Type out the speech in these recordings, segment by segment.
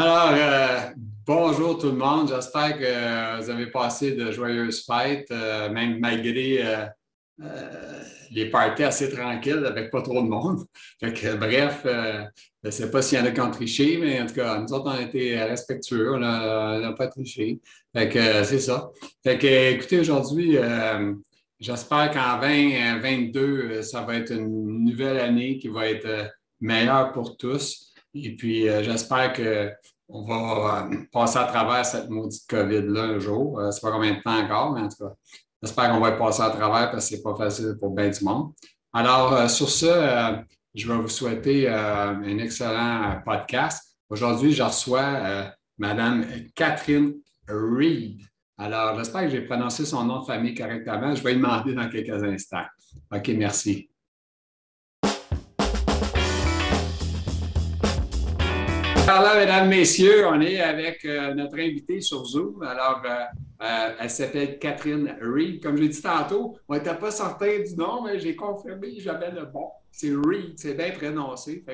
Alors, euh, bonjour tout le monde. J'espère que vous avez passé de joyeuses fêtes, euh, même malgré euh, les parties assez tranquilles avec pas trop de monde. bref, je ne sais pas s'il y en a qui ont triché, mais en tout cas, nous autres, on a été respectueux, on n'a pas triché. c'est ça. écoutez, aujourd'hui, j'espère qu'en 2022, ça va être une nouvelle année qui va être meilleure pour tous. Et puis, euh, j'espère qu'on va euh, passer à travers cette maudite COVID-là un jour. Euh, c'est pas combien de temps encore, mais en tout cas, j'espère qu'on va passer à travers parce que c'est pas facile pour bien du monde. Alors, sur ce, je vais vous souhaiter un excellent podcast. Aujourd'hui, je reçois Mme Catherine Reed. Alors, j'espère que j'ai prononcé son nom de famille correctement. Je vais lui demander dans quelques instants. OK, merci. Alors mesdames, messieurs, on est avec euh, notre invitée sur Zoom. Alors, euh, euh, elle s'appelle Catherine Reed. Comme j'ai dit tantôt, on n'était pas certain du nom, mais j'ai confirmé, j'avais le bon. C'est Reed, c'est bien prononcé.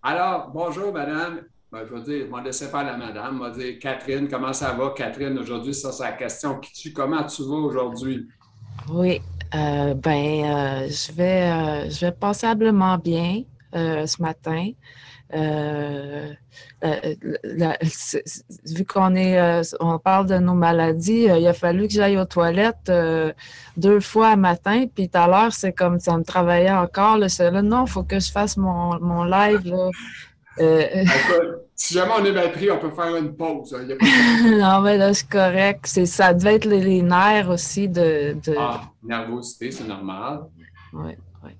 alors, bonjour, madame. Ben, je vais dire, je ne laisser pas la madame. Je vais dire, Catherine, comment ça va, Catherine? Aujourd'hui, ça, c'est la question. Qui comment tu vas aujourd'hui? Oui, ben, je, vais, je vais passablement bien ce matin. Euh, vu qu'on est, euh, on parle de nos maladies, euh, il a fallu que j'aille aux toilettes deux fois à matin, puis tout à l'heure, c'est comme ça me travaillait encore. Là, là non, il faut que je fasse mon, mon live. Là. si jamais on est mal pris, on peut faire une pause. Hein, non, mais là, c'est correct. ça devait être les, nerfs aussi de, de... Ah, nervosité, c'est normal. Oui, oui.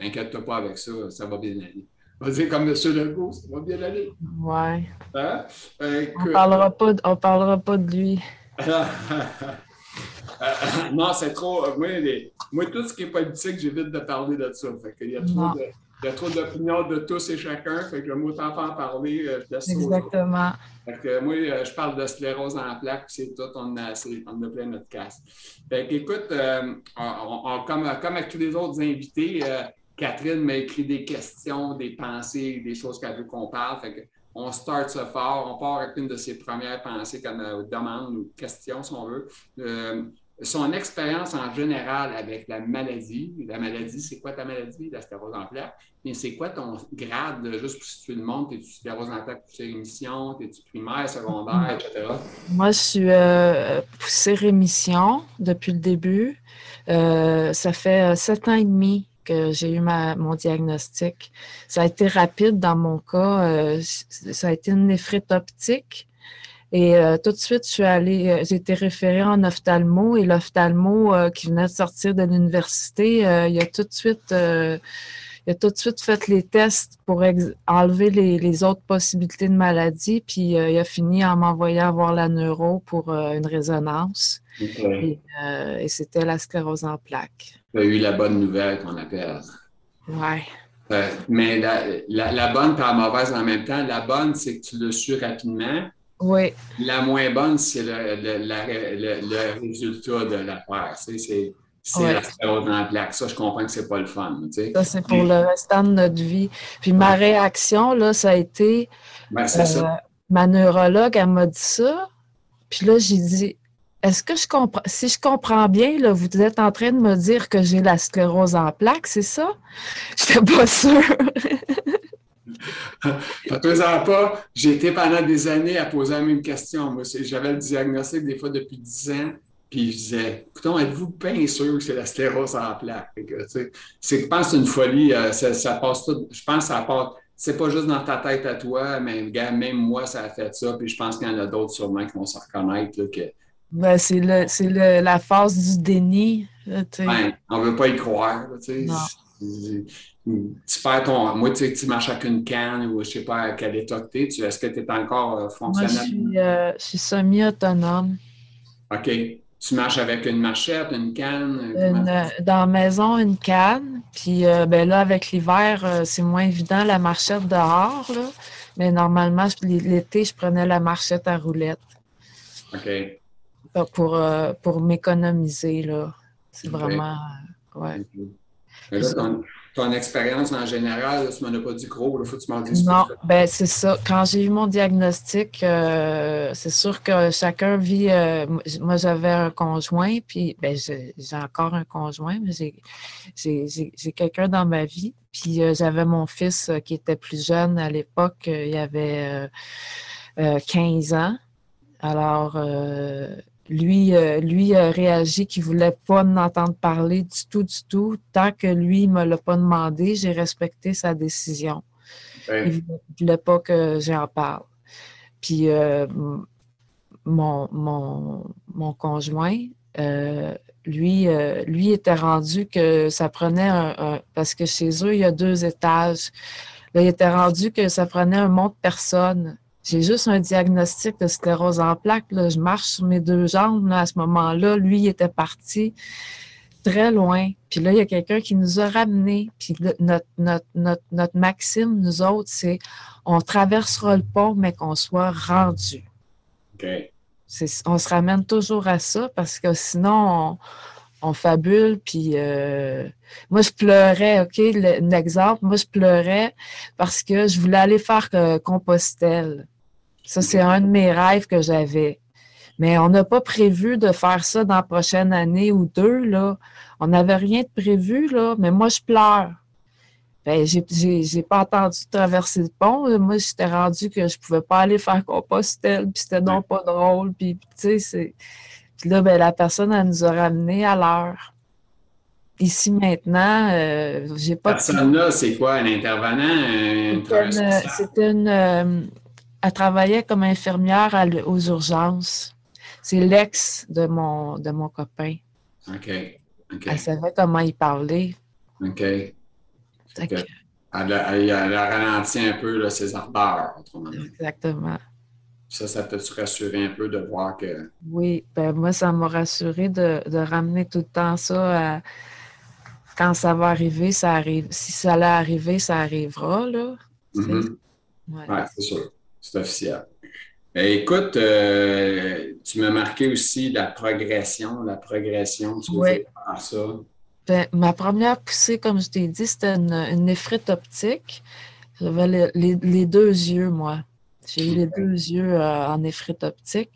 Inquiète-toi pas avec ça, ça va bien aller. On va dire comme M. Legault, ça va bien aller. Oui. Hein? on ne parlera, pas de, parlera pas de lui. non, c'est trop. Moi, moi, tout ce qui est politique, j'évite de parler de ça. Fait il y a trop de. Il y a trop d'opinions de tous et chacun, fait que moi, tant pas en parler, euh, je laisse Exactement. Fait que moi, euh, je parle de sclérose en plaques, puis c'est tout, on a, assez, on a plein notre casse. Fait que, écoute, euh, comme, comme avec tous les autres invités, Catherine m'a écrit des questions, des pensées, des choses qu'elle veut qu'on parle. On start ça fort, on part avec une de ses premières pensées comme euh, demande ou question, si on veut. Euh, son expérience en général avec la maladie. La maladie, c'est quoi ta maladie, la sclérose en plaques? C'est quoi ton grade, juste pour situer le monde? Es-tu sclérose en plaques poussée rémission? Es-tu primaire, secondaire, etc.? Moi, je suis euh, poussée rémission depuis le début. ça fait sept ans et demi que j'ai eu mon diagnostic. Ça a été rapide dans mon cas. Euh, ça a été une néphrite optique. Et euh, tout de suite, je suis allée, euh, j'ai été référée en ophtalmo et l'ophtalmo qui venait de sortir de l'université, il a tout de suite il a tout de suite fait les tests pour enlever les, autres possibilités de maladie, puis il a fini en m'envoyant voir la neuro pour une résonance. Et, c'était la sclérose en plaques tu as eu la bonne nouvelle qu'on appelle. Oui. Euh, mais la, bonne et la mauvaise en même temps. La bonne, c'est que tu l'as su rapidement. Oui. La moins bonne, c'est le, résultat de l'affaire. C'est la sclérose en plaque. Ça, je comprends que c'est pas le fun. Ça, c'est pour le restant de notre vie. Puis ma réaction, là, ça a été. Ben, ça. Euh, ma neurologue, elle m'a dit ça. Puis là, j'ai dit est-ce que je comprends, si je comprends bien, là, vous êtes en train de me dire que j'ai la sclérose en plaques, c'est ça? Je n'étais pas sûre. Faites-en pas, j'ai été pendant des années à poser la même question. j'avais le diagnostic des fois depuis 10 ans, puis je disais, écoutez, êtes-vous bien sûr que c'est la sclérose en plaques? C'est, je pense c'est une folie, euh, ça, passe tout, je pense que ça passe, c'est pas juste dans ta tête à toi, mais même moi, ça a fait ça, puis je pense qu'il y en a d'autres sûrement qui vont se reconnaître, que ben, c'est le, c'est le, la phase du déni. Ben, on ne veut pas y croire. tu perds ton. Moi, tu marches avec une canne ou je ne sais pas à quel état tu es. Est-ce que tu es encore euh, fonctionnel? Moi, euh, je suis, semi-autonome. OK. Tu marches avec une marchette, une canne? Euh, dans la maison, une canne. Puis ben là, avec l'hiver, c'est moins évident la marchette dehors. Là. Mais normalement, l'été, je prenais la marchette à roulette. OK pour, euh, pour m'économiser. là. C'est vraiment. Euh, ouais. ton expérience en général, tu m'en as pas dit gros, il faut que tu m'en dises. Non, ben c'est ça. Quand j'ai eu mon diagnostic, euh, c'est sûr que chacun vit. Euh, moi, j'avais un conjoint, puis ben, j'ai encore un conjoint, mais j'ai quelqu'un dans ma vie. Puis euh, j'avais mon fils qui était plus jeune à l'époque, il avait 15 ans. Alors, lui, euh, lui a réagi qu'il ne voulait pas en entendre parler du tout, du tout. Tant que lui ne me l'a pas demandé, j'ai respecté sa décision. Il ne voulait pas que j'en parle. Puis euh, mon, mon, conjoint, euh, lui, lui était rendu que ça prenait un, Parce que chez eux, il y a deux étages. Là, il était rendu que ça prenait un monte personne j'ai juste un diagnostic de sclérose en plaques. Je marche sur mes deux jambes à ce moment-là. Lui, il était parti très loin. Puis là, il y a quelqu'un qui nous a ramenés. Puis notre, notre, maxime, nous autres, c'est on traversera le pont, mais qu'on soit rendu. On se ramène toujours à ça parce que sinon, on, fabule. Puis euh, moi, je pleurais, OK, un exemple, moi, je pleurais parce que je voulais aller faire euh, Compostelle. Ça, c'est un de mes rêves que j'avais. Mais on n'a pas prévu de faire ça dans la prochaine année ou deux. Là. On n'avait rien de prévu, là, mais moi, je pleure. Ben, j'ai pas entendu traverser le pont. Moi, j'étais rendu que je pouvais pas aller faire Compostelle, puis c'était non pas drôle. Puis, tu sais, là, ben, la personne, elle nous a ramenés à l'heure. Ici, maintenant, euh, j'ai pas... Personne-là, c'est quoi, un intervenant? C'était une... Elle travaillait comme infirmière aux urgences. C'est l'ex de mon, de mon copain. OK. Elle savait comment il parlait. OK. elle, a, ralenti un peu là, ses ardeurs, Exactement. Ça, ça t'a-tu rassuré un peu de voir que. Oui, ben moi, ça m'a rassuré de, ramener tout le temps ça quand ça va arriver, ça arrive. Si ça allait arriver, ça arrivera, là. Mm-hmm. c'est sûr. C'est officiel. Ben, écoute, euh, tu m'as marqué aussi la progression, la progression, tu oui. ça. Ben, ma première poussée, comme je t'ai dit, c'était une, une néphrite optique. J'avais les, deux yeux, moi. J'ai eu les deux yeux euh, en néphrite optique.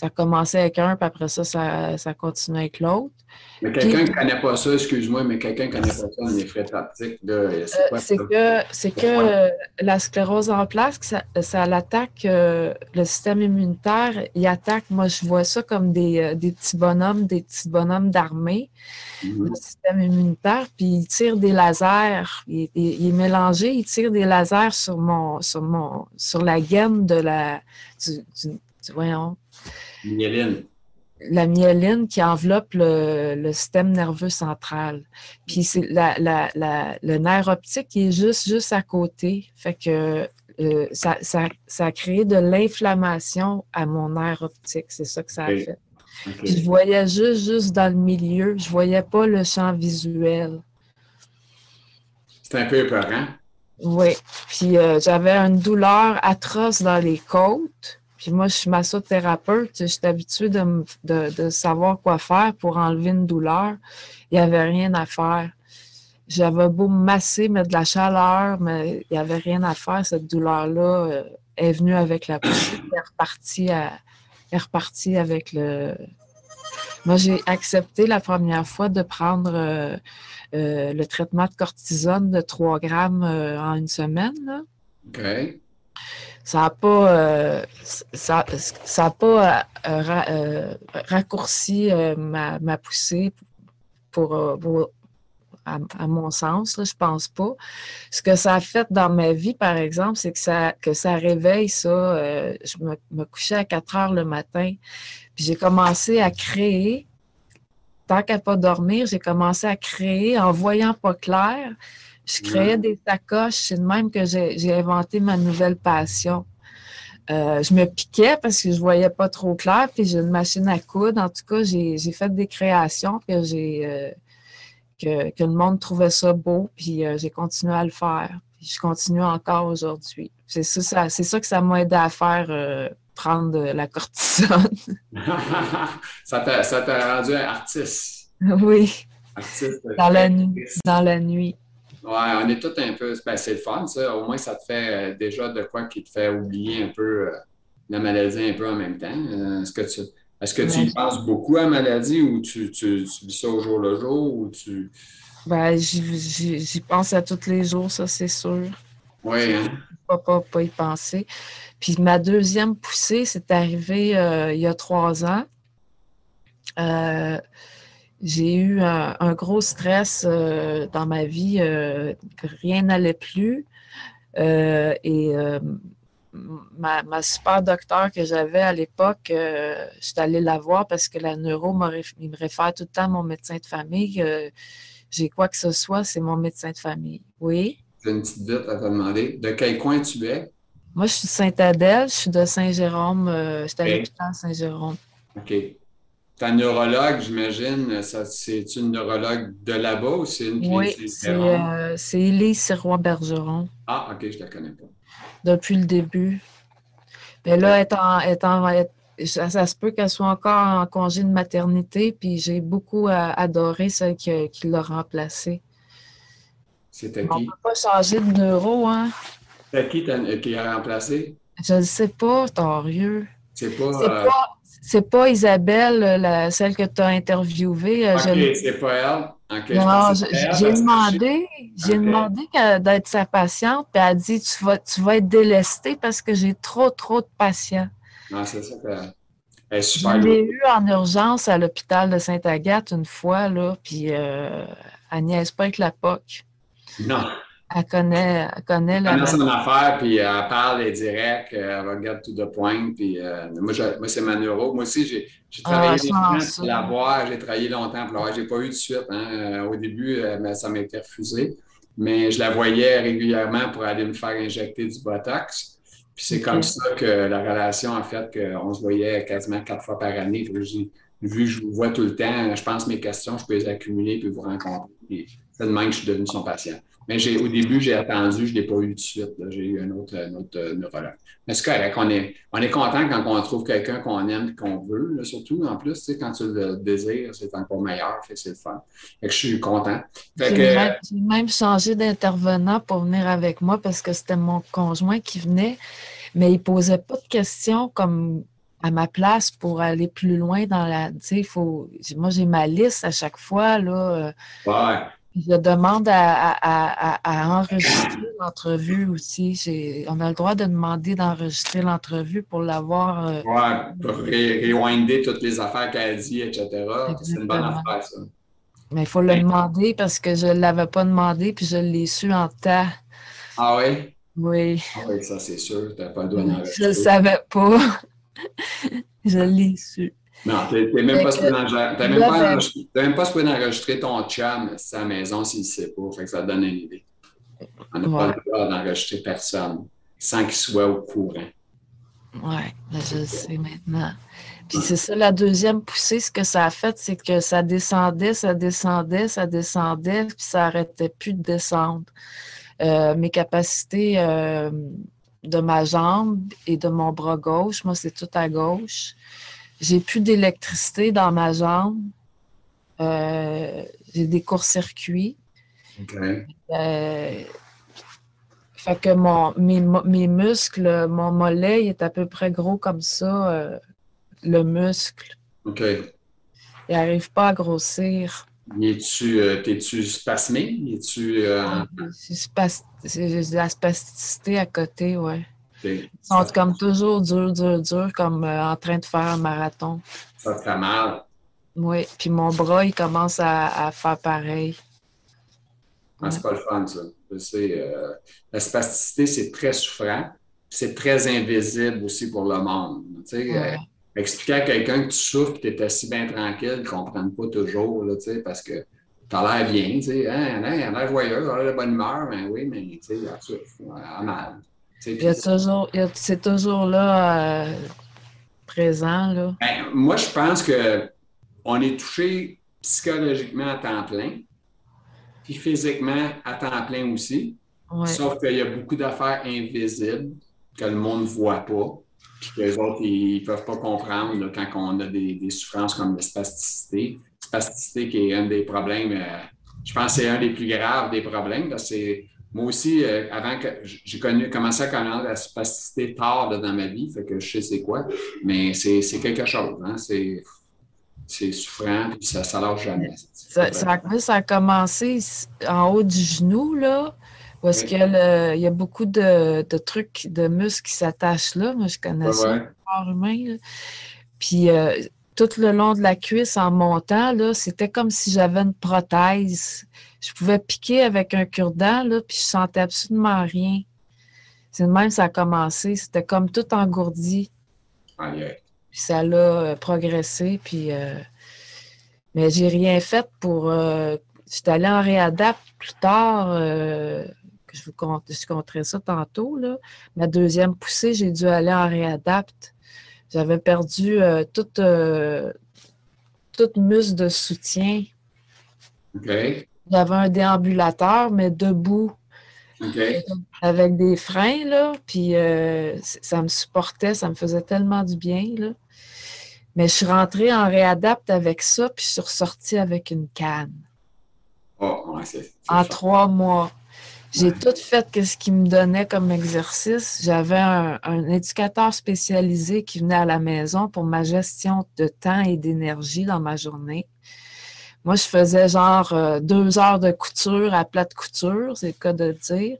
Ça commençait avec un, puis après ça, ça, ça continuait avec l'autre. Mais quelqu'un qui ne connaît pas ça, excuse-moi, mais quelqu'un qui ne connaît pas ça, les frais optiques, c'est quoi C'est que, c'est que la sclérose en place, ça, ça attaque euh, le système immunitaire. Il attaque, moi, je vois ça comme des, euh, des petits bonhommes, des petits bonhommes d'armée, mm-hmm. le système immunitaire, puis il tire des lasers. Il, est mélangé, il tire des lasers sur mon, sur mon, sur la gaine de la, du, du voyons, Myéline. La myéline qui enveloppe le, système nerveux central. Puis c'est la, le nerf optique qui est juste, juste à côté. Fait que euh, ça, a créé de l'inflammation à mon nerf optique. C'est ça que ça a fait. je voyais juste, juste dans le milieu. Je voyais pas le champ visuel. C'est un peu épeurant. Oui. Puis euh, j'avais une douleur atroce dans les côtes. Puis moi, je suis massothérapeute, je habituée de, de, savoir quoi faire pour enlever une douleur. Il n'y avait rien à faire. J'avais beau masser, mettre de la chaleur, mais il n'y avait rien à faire. Cette douleur-là euh, est venue avec la poussée, elle est repartie, est repartie avec le... Moi, j'ai accepté la première fois de prendre euh, euh, le traitement de cortisone de 3 grammes en une semaine. OK ça n'a pas, euh, ça, ça pas euh, euh, raccourci ma, poussée pour, à, mon sens, là, je pense pas. Ce que ça a fait dans ma vie, par exemple, c'est que ça, que ça réveille ça. je me, me, couchais à 4 heures le matin, puis j'ai commencé à créer. Tant qu'à pas dormir, j'ai commencé à créer en voyant pas clair. Je créais des sacoches, c'est de même que j'ai inventé ma nouvelle passion. Euh, je me piquais parce que je voyais pas trop clair, puis j'ai une machine à coudre. En tout cas, j'ai fait des créations que j'ai euh, que, le monde trouvait ça beau, puis euh, j'ai continué à le faire. Puis je continue encore aujourd'hui. C'est ça, c'est ça que ça m'a aidé à faire prendre la cortisone. ça t'a rendu artiste. Oui. Artiste. Dans la nuit. Dans la nuit. Ouais, on est tous un peu. Ben, c'est le fun, ça. Au moins, ça te fait euh, déjà de quoi qui te fait oublier un peu euh, la maladie un peu en même temps. Euh, est-ce que tu, est-ce que tu y penses beaucoup à la maladie ou tu, tu, tu vis ça au jour le jour ou tu. Ben, j'y pense à tous les jours, ça, c'est sûr. Oui, hein? Pas, pas, pas y penser. Puis ma deuxième poussée, c'est arrivé il y a trois ans. Euh, j'ai eu un, gros stress euh, dans ma vie, euh, rien n'allait plus. Euh, et ma, super docteur que j'avais à l'époque, je suis allée la voir parce que la neuro il me réfère tout le temps à mon médecin de famille. j'ai quoi que ce soit, c'est mon médecin de famille. Oui? J'ai une petite bête à te demander. De quel coin tu es? Moi, je suis de Sainte-Adèle, je suis de Saint-Jérôme. je suis à l'hôpital Saint-Jérôme. OK. Ta neurologue, j'imagine, c'est une neurologue de là-bas ou c'est une clinique Oui, c'est euh, Élise Sirois-Bergeron. Ah, OK, je ne la connais pas. Depuis le début. Mais là, étant, étant, ça, se peut qu'elle soit encore en congé de maternité, puis j'ai beaucoup adoré celle qui, l'a remplacée. C'était qui? On ne peut pas changer de neuro, hein? C'était qui qui a remplacé? Je ne sais pas, Torieux. C'est pas... Euh, c'est pas Isabelle, la, celle que tu as interviewée. Euh, c'est pas elle. non, j'ai demandé, j'ai demandé d'être sa patiente, puis elle a dit tu vas, tu vas être délestée parce que j'ai trop, trop de patients. Non, c'est ça Elle est super Je l'ai eu en urgence à l'hôpital de Sainte-Agathe une fois, là, puis euh, elle niaise pas avec la POC. Non. Elle connaît, elle connaît la. Elle connaît son affaire, puis elle parle, elle est directe, elle regarde tout de point. Puis euh, moi, moi c'est ma neuro. Moi aussi, j'ai ah, travaillé longtemps pour la voir, j'ai travaillé longtemps pour la voir. Je n'ai pas eu de suite. Hein. Euh, au début, euh, ça m'a été refusé. Mais je la voyais régulièrement pour aller me faire injecter du Botox. Puis c'est comme ça que la relation, en fait, qu'on se voyait quasiment quatre fois par année. vu que je vous vois tout le temps, je pense mes questions, je peux les accumuler puis vous rencontrer. C'est de même que je suis devenu son patient. Mais au début, j'ai attendu, je ne l'ai pas eu tout de suite. J'ai eu un autre, un autre euh, neurologue. Mais c'est correct, on est, on est content quand on trouve quelqu'un qu'on aime qu'on veut, surtout en plus, quand tu le désires, c'est encore meilleur, c'est le fun. Fait que je suis content. J'ai même changé d'intervenant pour venir avec moi parce que c'était mon conjoint qui venait, mais il ne posait pas de questions comme à ma place pour aller plus loin dans la. Faut, moi, j'ai ma liste à chaque fois. Là, euh, ouais. Je demande à, enregistrer l'entrevue aussi. On a le droit de demander d'enregistrer l'entrevue pour l'avoir. Euh, pour rewinder toutes les affaires qu'elle a dit, etc. C'est une bonne affaire, ça. Mais il faut le demander parce que je ne l'avais pas demandé puis je l'ai su en temps. Ah oui? Oui. Ah oui, ça c'est sûr. Tu n'as pas le droit d'enregistrer. Je ne le savais pas. je l'ai su. Non, tu n'es même, pas supposé d'enregistrer ton chum à la maison s'il ne sait pas. Fait que ça donne une idée. On n'a pas le droit d'enregistrer personne sans qu'il soit au courant. Oui, ben, je le sais maintenant. Puis c'est ça, la deuxième poussée, ce que ça a fait, c'est que ça descendait, ça descendait, ça descendait, puis ça n'arrêtait plus de descendre. Euh, mes capacités euh, de ma jambe et de mon bras gauche, moi, c'est tout à gauche. J'ai plus d'électricité dans ma jambe. Euh, j'ai des courts-circuits. OK. Euh, fait que mon, mes, muscles, mon mollet, il est à peu près gros comme ça, euh, le muscle. OK. Il n'arrive pas à grossir. Es-tu es spasmé? Es-tu. J'ai de la spasticité à côté, oui. Ils sont comme toujours dur, dur, dur, comme euh, en train de faire un marathon. Ça te fait mal. Oui, puis mon bras, il commence à, faire pareil. Ah, c'est pas le fun, ça. Euh, la spasticité, c'est très souffrant. C'est très invisible aussi pour le monde. Tu sais, euh, expliquer à quelqu'un que tu souffres, que tu es assis bien tranquille, ils ne comprennent pas toujours, là, tu sais, parce que tu as l'air bien, tu sais, hein, hein, a l'air joyeux, a l'air de bonne humeur, mais ben oui, mais tu sais, il souffre, a mal. C'est toujours, là, euh, présent. Là. Ben, moi, je pense qu'on est touché psychologiquement à temps plein, puis physiquement à temps plein aussi. Sauf qu'il y a beaucoup d'affaires invisibles que le monde ne voit pas, puis que les autres, ils ne peuvent pas comprendre quand on a des, souffrances comme la spasticité. Spasticité qui est un des problèmes. Euh, je pense que c'est un des plus graves des problèmes. Moi aussi, euh, avant que j'ai connu, commencé à connaître la spasticité tard dans ma vie, fait que je sais c'est quoi, mais c'est quelque chose. Hein? C'est souffrant, puis ça ne lâche jamais. Ça, ça, a commencé en haut du genou, là, parce qu'il y, a beaucoup de, trucs, de muscles qui s'attachent là. Moi, je connais ça, le corps humain. Puis euh, tout le long de la cuisse en montant, c'était comme si j'avais une prothèse. Je pouvais piquer avec un cure-dent, puis je sentais absolument rien. C'est de même ça a commencé. C'était comme tout engourdi. Puis ça l'a euh, progressé, puis... Euh, mais j'ai rien fait pour... J'étais allée en réadapt plus tard je vous compterai ça tantôt. Là. Ma deuxième poussée, j'ai dû aller en réadapte. J'avais perdu euh, toute, euh, toute muscle de soutien. J'avais un déambulateur, mais debout. Avec des freins, là, puis euh, ça me supportait, ça me faisait tellement du bien, là. Mais je suis rentrée en réadapte avec ça, puis je suis ressortie avec une canne. Oh, en trois mois. J'ai tout fait ce qu'il me donnait comme exercice. J'avais un, éducateur spécialisé qui venait à la maison pour ma gestion de temps et d'énergie dans ma journée. Moi, je faisais genre euh, deux heures de couture à plate couture, c'est le cas de dire.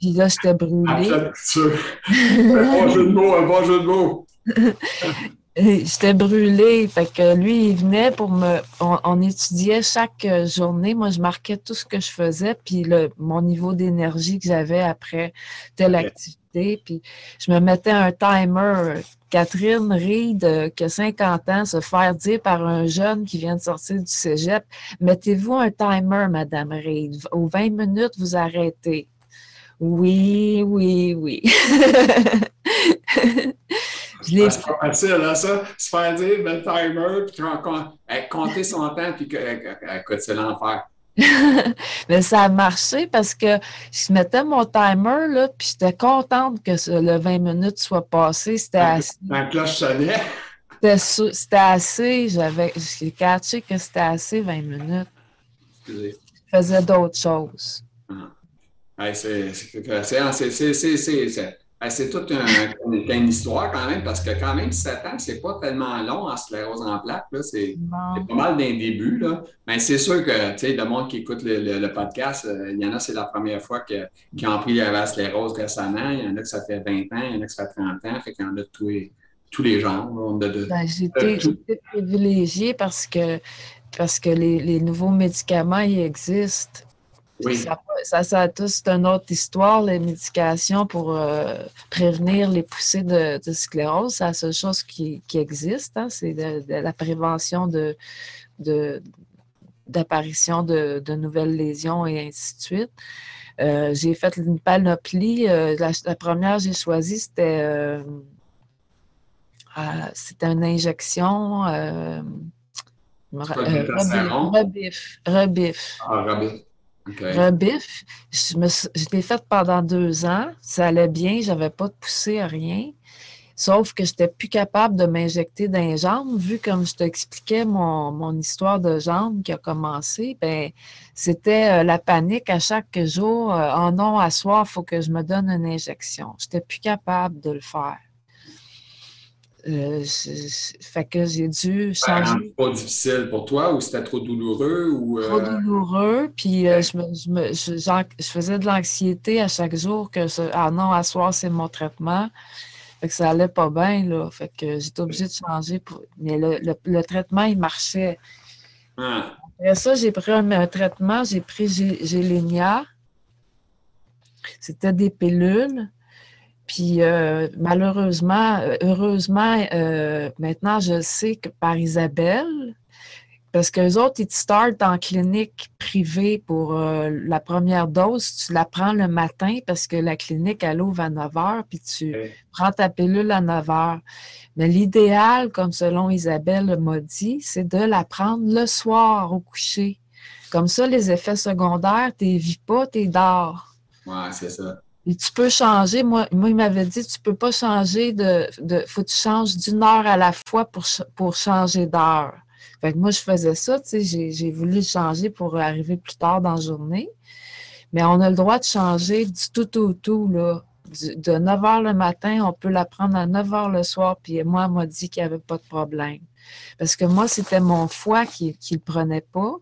Puis là, j'étais brûlée. À plate couture. un bon jeu de mots, un bon jeu de mots. J'étais brûlée. Fait que lui, il venait pour me. On, étudiait chaque journée. Moi, je marquais tout ce que je faisais, puis le, mon niveau d'énergie que j'avais après telle activité. Puis je me mettais un timer. Catherine Reed, qui a 50 ans, se faire dire par un jeune qui vient de sortir du cégep Mettez-vous un timer, Madame Reed. Aux 20 minutes, vous arrêtez. Oui, oui, oui. C'est pas facile, hein, ça. Se faire dire le timer, puis compter son temps, puis écoute, c'est l'enfer. Mais ça a marché parce que je mettais mon timer, là, puis j'étais contente que le 20 minutes soit passé. C'était assez. La cloche sonnait. C'était assez. J'avais, j'ai catché que c'était assez 20 minutes. Excusez. Je faisais d'autres choses. Ah. c'est, c'est, ben, c'est toute une, histoire quand même, parce que quand même, 7 ans, c'est pas tellement long en sclérose en plaques. C'est pas mal d'un début. Là. Mais c'est sûr que le monde qui écoute le, podcast, euh, il y en a, c'est la première fois que, qui ont pris la sclérose récemment. Il y en a que ça fait 20 ans, il y en a que ça fait 30 ans. Fait qu'il y en a de tous les, tous les genres. Ben, j'ai été privilégiée parce que, parce que les, les nouveaux médicaments, ils existent. Oui. Ça, ça, c'est une autre histoire, les médications pour euh, prévenir les poussées de, sclérose. C'est la seule chose qui, existe, hein, c'est de, la prévention de, d'apparition de, nouvelles lésions et ainsi de suite. Euh, j'ai fait une panoplie. Euh, la, première que j'ai choisie, c'était, c'était une injection. rebif. Rebif. Ah, rebif. Rebif, je, l'ai fait pendant deux ans. Ça allait bien, j'avais pas de poussée, rien. Sauf que je n'étais plus capable de m'injecter dans les jambes, vu comme je t'expliquais mon, mon histoire de jambes qui a commencé, ben c'était euh, la panique à chaque jour. Euh, oh non, à soir, il faut que je me donne une injection. Je n'étais plus capable de le faire. Euh, fait que j'ai dû changer. C'était trop difficile pour toi ou c'était trop douloureux? Ou, euh? Trop douloureux. Puis euh, je, me, je, faisais de l'anxiété à chaque jour que ah non, à soir, c'est mon traitement. Fait que ça allait pas bien, là. Fait que j'étais obligée de changer. Pour... Mais le, le, traitement, il marchait. Ah. Après ça, j'ai pris un, traitement, j'ai pris Gélénia. C'était des pilules. Puis euh, malheureusement, euh, heureusement, euh, maintenant, je sais que par Isabelle, parce que les autres, ils te startent en clinique privée pour la première dose. Tu la prends le matin parce que la clinique, elle ouvre à 9 h, puis tu prends ta pilule à 9 h. Mais l'idéal, comme selon Isabelle m'a dit, c'est de la prendre le soir au coucher. Comme ça, les effets secondaires, tu ne vis pas, tu dors. Oui, c'est ça tu peux changer. Moi, moi il m'avait dit, tu peux pas changer de. de faut que tu changes d'une heure à la fois pour, pour changer d'heure. Fait que moi, je faisais ça, tu sais, j'ai voulu changer pour arriver plus tard dans la journée. Mais on a le droit de changer du tout au tout, là. de 9 h le matin, on peut la prendre à 9 h le soir, puis moi, elle m'a dit qu'il n'y avait pas de problème. Parce que moi, c'était mon foie qui ne le prenait pas.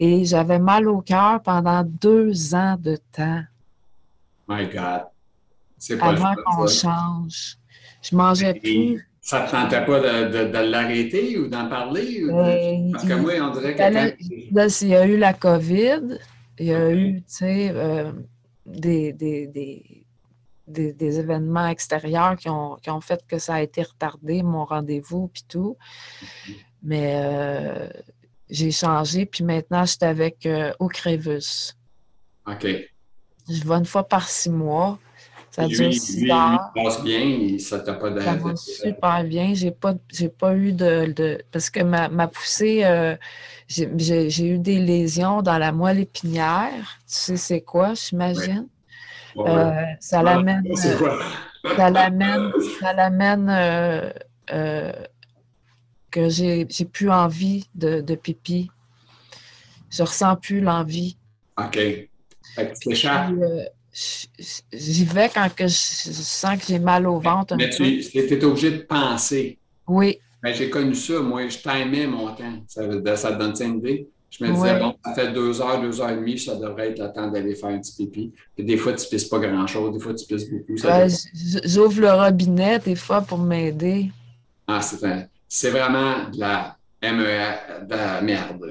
Et j'avais mal au cœur pendant deux ans de temps. My God. C'est pas Avant qu'on change. Je mangeais plus. Ça ne te tentait pas de, l'arrêter ou d'en parler? Euh, parce que moi, on dirait que. Là, il y a eu la COVID, il y a eu, tu sais, euh, des, des, des, événements extérieurs qui ont, qui ont, fait que ça a été retardé, mon rendez-vous, puis tout. Mais euh, j'ai changé, puis maintenant, je suis avec euh, Ocrevus. OK. Je vais une fois par six mois. Ça dure six heures. passe bien, ça t'a pas Ça va super bien. J'ai pas, pas eu de, Parce que ma, ma poussée, euh, j'ai eu des lésions dans la moelle épinière. Tu sais c'est quoi, j'imagine? Euh, ça l'amène. ça l'amène. Ça l'amène que j'ai plus envie de, de, pipi. Je ressens plus l'envie. OK. Euh, j'y vais quand que je, sens que j'ai mal au ventre. Mais tu étais obligé de penser. Oui. Ben, j'ai connu ça, moi, je t'aimais mon temps. Ça, ça te donne une idée? Je me disais, bon, ça fait deux heures, deux heures et demie, ça devrait être le temps d'aller faire un petit pipi. Puis des fois, tu ne pisses pas grand-chose, des fois, tu pisses beaucoup. J'ouvre le robinet des fois pour m'aider. Ah, c'est vraiment de la MER, de la merde.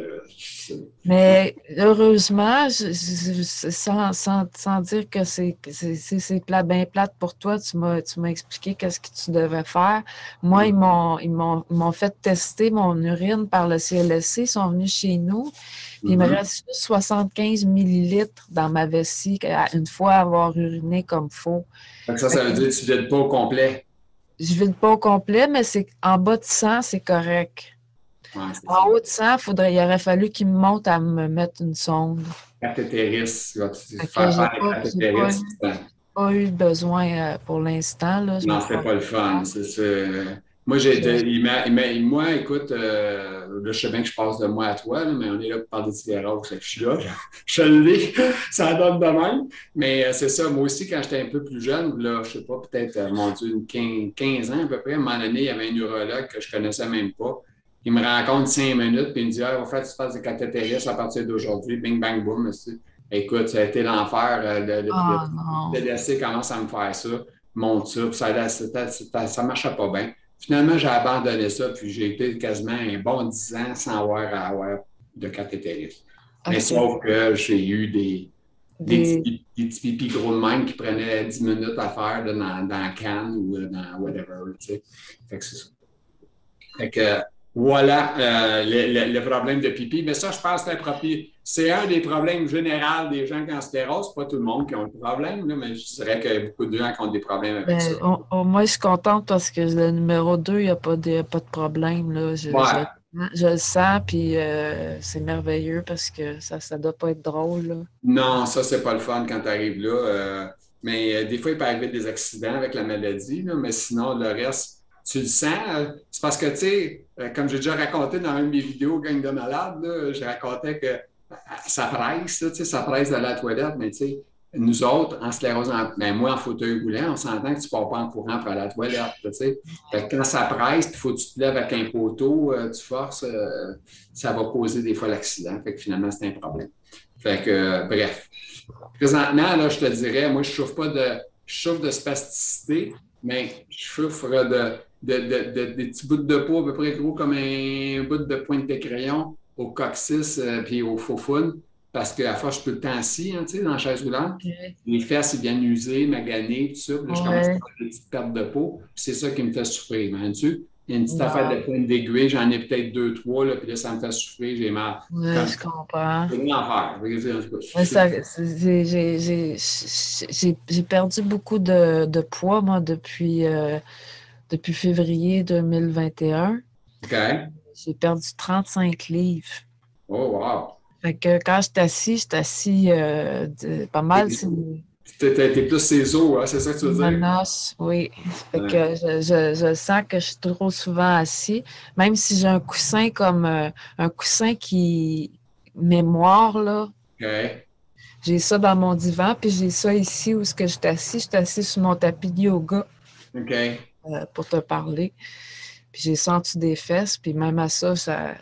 Mais heureusement, sans, sans, dire que c'est plat, bien plate pour toi, tu m'as expliqué qu'est-ce que tu devais faire. Moi, ils m'ont fait tester mon urine par le CLSC. Ils sont venus chez nous. Il me mm-hmm. reste juste 75 millilitres dans ma vessie une fois avoir uriné comme faux. Ça, ça veut dire que tu ne pas au complet je vide pas au complet, mais c'est en bas de 100, c'est correct. En haut de 100, faudrait, il aurait fallu qu'il me monte à me mettre une sonde. Cathétéris, tu vas faire faire pas eu besoin euh, pour l'instant. Non, c'est pas le fun. Moi, j'ai moi, écoute, euh, là, je sais bien que je passe de moi à toi, mais on est là pour parler de sclérose. Je suis là, je le lis, ça donne de même. Mais euh, c'est ça, moi aussi, quand j'étais un peu plus jeune, là, je sais pas, peut-être, euh, mon Dieu, 15, 15, ans à peu près, à un moment donné, il y avait un neurologue que je connaissais même pas. Il me rencontre cinq minutes, puis il me dit Ah, en fait, tu fasses des cathétéristes à partir d'aujourd'hui, bing, bang, boom. Écoute, ça a été l'enfer de, de, oh, de, commence à me faire ça, monte ça, puis ça, ça, ça, ça marchait pas bien. Finalement, j'ai abandonné ça, puis j'ai été quasiment un bon dix ans sans avoir à avoir de cathétérisme. Mais sauf que j'ai eu des, des, petits, pipis gros de même qui prenaient dix minutes à faire dans, dans la canne ou dans whatever, tu sais. Fait que c'est ça. Fait que voilà euh, le, le, problème de pipi. Mais ça, je pense que c'est un des problèmes généraux des gens qui ont sclérose. Pas tout le monde qui a un problème, mais je dirais que beaucoup de gens qui ont des problèmes avec ben, ça. Au, moins, je suis contente parce que le numéro 2, il n'y a, pas de, pas de problème. Là. Je, le sens, puis euh, c'est merveilleux parce que ça ne doit pas être drôle. Non, ça, c'est pas le fun quand tu arrives là. Euh, mais des fois, il peut arriver des accidents avec la maladie, mais sinon, le reste, tu le sens. Euh, c'est parce que, tu sais, euh, comme j'ai déjà raconté dans une de mes vidéos, Gang de malades, je racontais que euh, ça presse, sais, ça presse à la toilette, mais tu sais, nous autres, en sclérose, ben moi, en fauteuil roulant, on s'entend que tu ne pars pas en courant pour aller à la toilette, tu sais. quand ça presse, il faut que tu te lèves avec un poteau, tu forces, ça va causer des fois l'accident. Fait que finalement, c'est un problème. Fait que, bref. Présentement, là, je te dirais, moi, je souffre pas de, je de spasticité, mais je souffre de, de, des petits bouts de peau à peu près gros comme un bout de pointe de crayon au coccyx euh, puis au faux fun parce qu'à force, je peux le temps assis, hein, tu sais, dans la chaise roulante. Les fesses, ils viennent user, maganer, tout ça. Puis là, je commence à avoir des petites pertes de peau. c'est ça qui me fait souffrir, tu Il y a une petite affaire de pointe d'aiguille, j'en ai peut-être deux, trois, là, puis là, ça me fait souffrir, j'ai mal. Oui, je comprends. J'ai perdu beaucoup de, de, poids, moi, depuis euh, depuis février 2021. OK. J'ai perdu 35 livres. Oh, wow! Fait que quand je suis assis, je suis assis euh, pas mal. T'es plus ses os, hein, c'est ça que tu veux dire? Monos, oui. Fait que je, je, sens que je suis trop souvent assis. Même si j'ai un coussin comme euh, un coussin qui mémoire, là. J'ai ça dans mon divan, puis j'ai ça ici où ce que je suis assis. Je suis assis sur mon tapis de yoga. OK. Euh, pour te parler. Puis j'ai senti des fesses, puis même à ça, ça,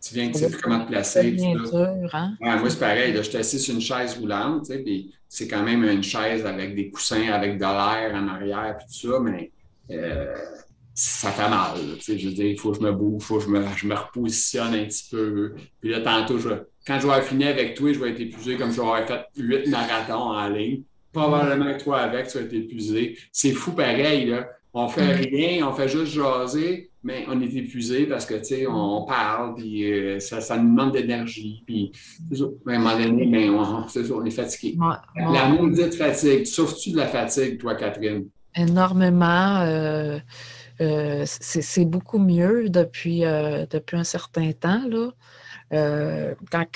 tu viens, tu sais plus comment te placer. bien dur, hein? moi, c'est pareil. je suis assis sur une chaise roulante, tu sais, puis c'est quand même une chaise avec des coussins, avec de l'air en arrière, puis tout ça, mais euh, ça fait mal. Tu sais, je veux dire, il faut que je me bouge, il faut que je me, je me, repositionne un petit peu. Puis là, tantôt, je, quand je vais finir avec toi, je vais être épuisé comme je vais avoir fait huit marathons en ligne. Probablement que toi, avec, tu vas être épuisé. C'est fou pareil, là. On fait rien, on fait juste jaser, mais on est épuisé parce que, tu sais, on, parle, puis euh, ça, ça, nous demande d'énergie, puis à un moment donné, mais on, c'est on est fatigué. La maudite fatigue. Souffres-tu de la fatigue, toi, Catherine? Énormément. Euh, euh, c'est beaucoup mieux depuis, depuis un certain temps, là. quand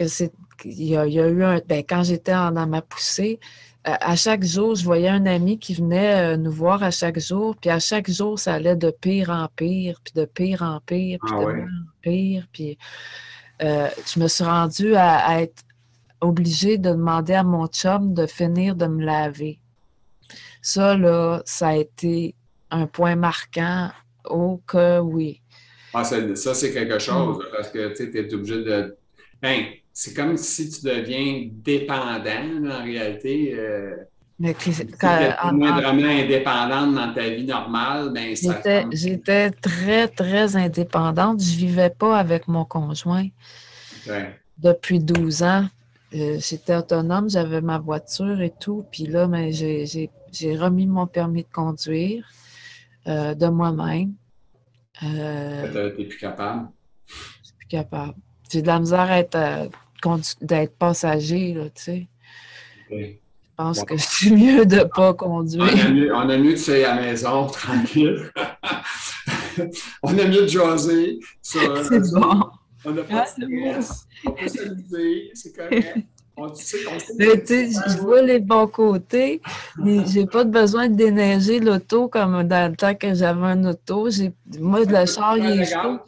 il y, a, eu un, ben, quand j'étais dans ma poussée, à chaque jour, je voyais un ami qui venait euh, nous voir à chaque jour, puis à chaque jour, ça allait de pire en pire, puis de pire en pire, puis ah de pire en pire. Puis euh, je me suis rendue à, être obligée de demander à mon chum de finir de me laver. Ça, là, ça a été un point marquant. Oh que oui. Ah, ça, c'est quelque chose, mm. parce que tu es obligé de. Ben, c'est comme si tu deviens dépendant, en réalité. Euh, mais vraiment indépendante dans ta vie normale, ben, J'étais très, très indépendante. Je ne vivais pas avec mon conjoint. Depuis 12 ans, euh, j'étais autonome, j'avais ma voiture et tout. Puis là, ben, j'ai remis mon permis de conduire euh, de moi-même. Euh, tu n'es plus capable? Je suis plus capable. J'ai de la misère à être d'être passager, là, tu sais. Je pense que c'est mieux de ne pas conduire. On a mieux, de faire à la maison, tranquille. on a mieux de jaser. C'est bon. On n'a pas de stress. On peut s'amuser, c'est correct. On, tu sais, je vois les bons côtés. J'ai pas besoin de déneiger l'auto comme dans le temps que j'avais un auto. Moi, le char, il est chaud.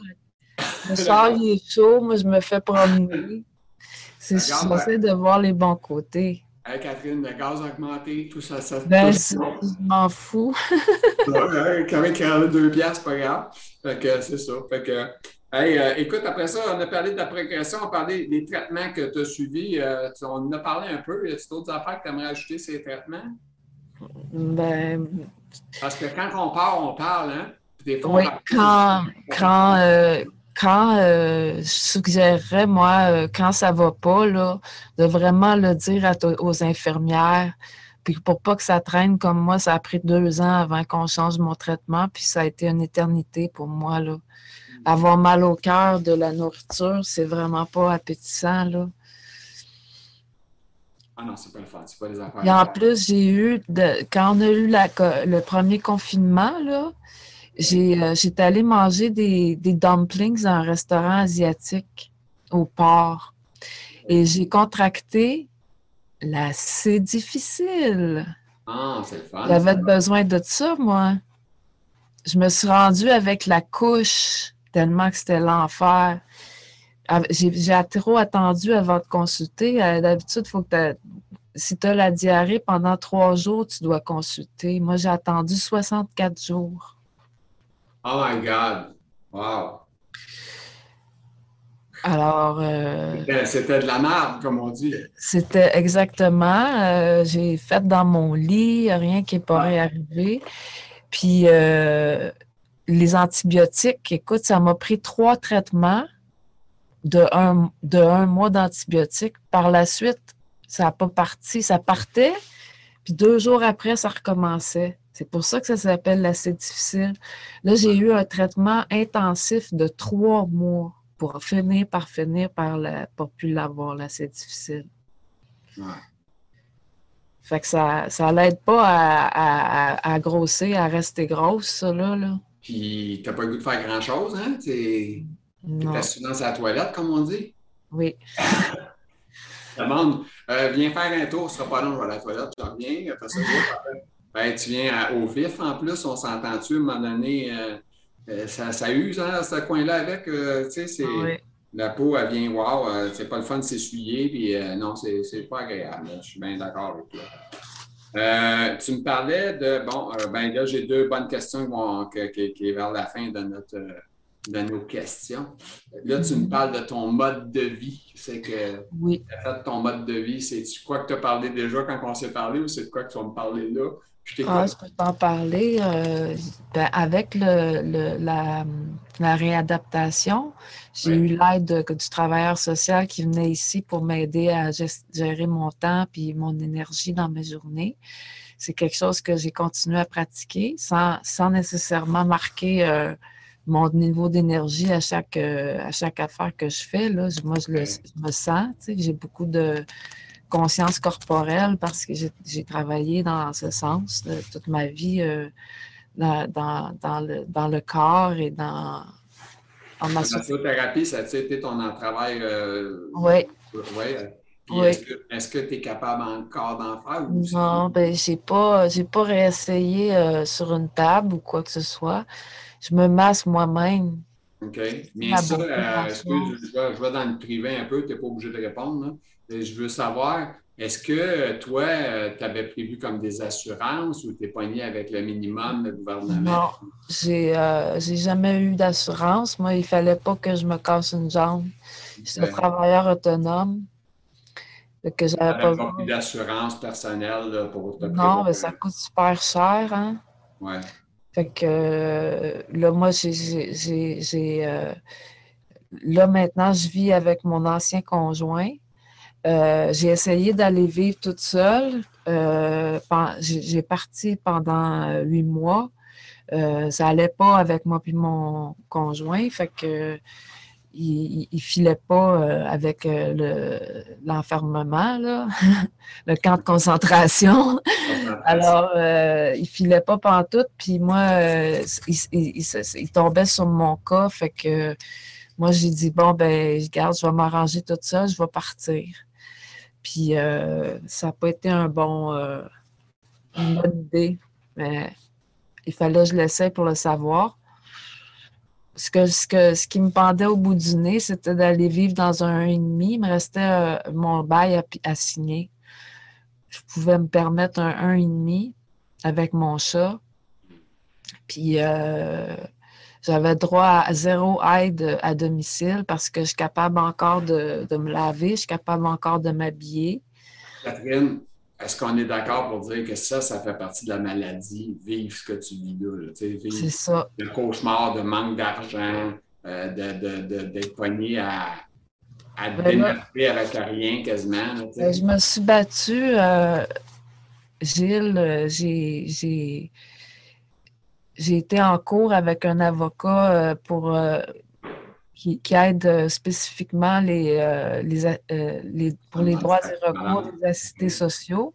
Le char, il est chaud. Moi, je me fais promener. C'est censé de voir les bons côtés. Hey, Catherine, le gaz augmenté, tout ça, ça. Ben, je m'en fous. quand même, qu'il y a deux piastres, pas grave. Fait que c'est ça. Fait que, hey, euh, écoute, après ça, on a parlé de la progression, on a parlé des traitements que tu as suivis. Euh, on en a parlé un peu. Y a-t-il d'autres affaires que tu aimerais ajouter ces traitements? Ben. Parce que quand on parle, on parle, hein? Des fois, oui, quand, quand, euh, quand euh, je suggérerais, moi, euh, quand ça va pas, là, de vraiment le dire aux infirmières, puis pour pas que ça traîne comme moi, ça a pris deux ans avant qu'on change mon traitement, puis ça a été une éternité pour moi, là. Avoir mal au cœur de la nourriture, c'est vraiment pas appétissant, là. Ah non, c'est pas le fun, c'est pas les affaires. Et en plus, j'ai eu, quand on a eu le premier confinement, là, euh, j'étais allée manger des, des, dumplings dans un restaurant asiatique au port. Et j'ai contracté la c'est difficile. Ah, c'est fun. J'avais besoin de ça, moi. Je me suis rendue avec la couche tellement que c'était l'enfer. J'ai trop attendu avant de consulter. Euh, d'habitude, il faut que si tu as la diarrhée pendant trois jours, tu dois consulter. Moi, j'ai attendu 64 jours. Oh my God! Wow! Alors. Euh, c'était de la merde, comme on dit. C'était exactement. Euh, j'ai fait dans mon lit, rien qui n'est pas arrivé. Puis euh, les antibiotiques, écoute, ça m'a pris trois traitements de un, de un mois d'antibiotiques. Par la suite, ça n'a pas parti. Ça partait, puis deux jours après, ça recommençait. C'est pour ça que ça s'appelle l'acide difficile. Là, j'ai eu un traitement intensif de trois mois pour finir par finir par pour plus l'avoir, l'acide difficile. Ouais. Fait que ça, ça l'aide pas à, grossir, à rester grosse, ça, là. là. Puis, t'as pas le goût de faire grand-chose, hein? T'es assis dans la toilette, comme on dit? Oui. demande euh, Viens faire un tour, ce sera pas long, je vais à la toilette, je reviens. Fais ça, ben, tu viens au vif en plus, on s'entend-tu à un moment donné. Euh, euh, ça, ça, use, hein, ce coin-là avec. tu sais, c'est. Ah la peau, elle vient, wow, c'est pas le fun de s'essuyer, puis non, c'est pas agréable. Je suis bien d'accord avec toi. tu me parlais de, bon, ben là, j'ai deux bonnes questions qui, qui, qui, vers la fin de notre, de nos questions. Là, tu me parles de ton mode de vie. C'est que oui. fait, ton mode de vie, c'est quoi que tu as parlé déjà quand on s'est parlé ou c'est de quoi que tu vas me parler là? Je, ah, je peux t'en parler. Euh, ben, avec le, la, la, réadaptation, j'ai eu l'aide du travailleur social qui venait ici pour m'aider à gérer mon temps et mon énergie dans mes journées. C'est quelque chose que j'ai continué à pratiquer sans, sans nécessairement marquer euh, mon niveau d'énergie à chaque, euh, à chaque affaire que je fais. Là, moi, je, le, me sens. J'ai beaucoup de conscience corporelle parce que j'ai travaillé dans ce sens toute ma vie euh, dans, dans, dans, le, dans le corps et dans, en ma thérapie, ça a été ton travail? Euh, oui. Oui. Est-ce que tu es capable encore d'en faire? Ou non, ben, j'ai pas, pas réessayé sur une table ou quoi que ce soit je me masse moi-même. OK. Mais ça, euh, est-ce que je, vais, dans le privé un peu, tu n'es pas obligé de répondre. Je veux savoir, est-ce que toi, euh, tu avais prévu comme des assurances ou tu es pogné avec le minimum de gouvernement? Non, j'ai euh, jamais eu d'assurance. Moi, il ne fallait pas que je me casse une jambe. Je suis un travailleur autonome. Que j'avais pas, pas d'assurance personnelle pour te Non, mais ça coûte super cher. Hein? Ouais. Fait que euh, là, moi, j'ai. Euh, là, maintenant, je vis avec mon ancien conjoint. Euh, j'ai essayé d'aller vivre toute seule. j'ai parti pendant huit mois. ça allait pas avec moi puis mon conjoint. Fait que il, ne filait pas euh, avec euh, l'enfermement, le camp de concentration. Alors, euh, il filait pas pantoute, puis moi, il, tombait sur mon cas, fait que moi, j'ai dit, bon, ben, garde, je vais m'arranger tout ça, je vais partir. Puis, ça n'a pas été un bon, une bonne idée, mais il fallait que je l'essaie pour le savoir ce, que, ce, que, ce qui me pendait au bout du nez, c'était d'aller vivre dans un 1,5. Il me restait euh, mon bail à, signer. Je pouvais me permettre un 1,5 avec mon chat. Puis euh, j'avais droit à zéro aide à domicile parce que je suis capable encore de, de me laver, je suis capable encore de m'habiller. Catherine, est-ce qu'on est d'accord pour dire que ça, ça fait partie de la maladie, vivre ce que tu vis là? Ça. Le cauchemar de manque d'argent, euh, d'être pogné à, à ben avec rien quasiment. Ben, je me suis battue, euh, Gilles, euh, j'ai été en cours avec un avocat pour qui, aide spécifiquement les, les, pour les droits et recours des assistés sociaux.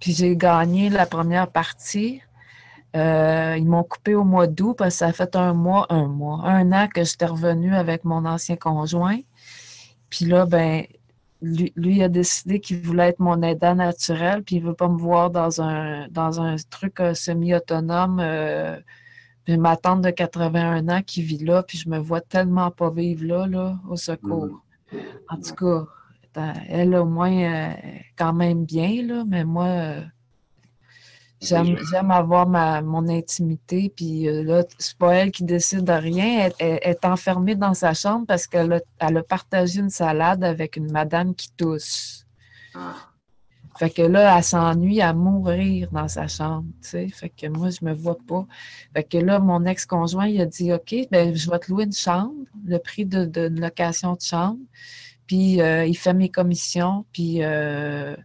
Puis j'ai gagné la première partie. Euh, ils m'ont coupé au mois d'août parce que ça a fait un mois, un mois, un an que j'étais revenue avec mon ancien conjoint. Puis là, ben, lui, lui a décidé qu'il voulait être mon aidant naturel, puis il ne veut pas me voir dans un, dans un truc euh, semi-autonome. Euh, j'ai ma tante de 81 ans qui vit là, puis je me vois tellement pas vivre là, là au secours. Mm. En tout cas, elle, au moins, euh, quand même bien, là, mais moi, euh, j'aime avoir ma, mon intimité. Puis euh, là, c'est pas elle qui décide de rien. Elle, est enfermée dans sa chambre parce qu'elle a, elle a partagé une salade avec une madame qui tousse. Ah. Fait que là, elle s'ennuie à mourir dans sa chambre, tu sais. Fait que moi, je me vois pas. Fait que là, mon ex-conjoint, il a dit, OK, ben, je vais te louer une chambre, le prix de, de, location de chambre. Puis euh, il fait mes commissions, puis euh,